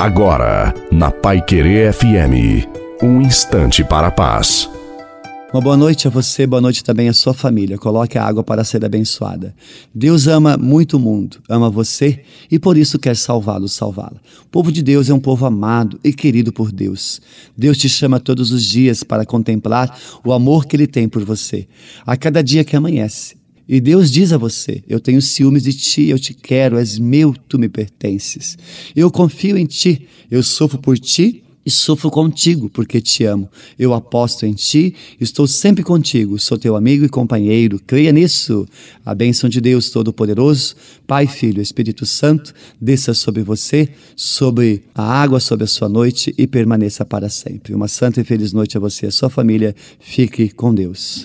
Agora, na Pai Querer FM, um instante para a paz. Uma boa noite a você, boa noite também à sua família. Coloque a água para ser abençoada. Deus ama muito o mundo, ama você e por isso quer salvá-lo, salvá-la. O povo de Deus é um povo amado e querido por Deus. Deus te chama todos os dias para contemplar o amor que Ele tem por você. A cada dia que amanhece, e Deus diz a você: Eu tenho ciúmes de ti, eu te quero, és meu, tu me pertences. Eu confio em ti, eu sofro por ti e sofro contigo, porque te amo. Eu aposto em ti, estou sempre contigo, sou teu amigo e companheiro. Creia nisso. A bênção de Deus Todo-Poderoso, Pai, Filho, Espírito Santo, desça sobre você, sobre a água, sobre a sua noite e permaneça para sempre. Uma santa e feliz noite a você e a sua família. Fique com Deus.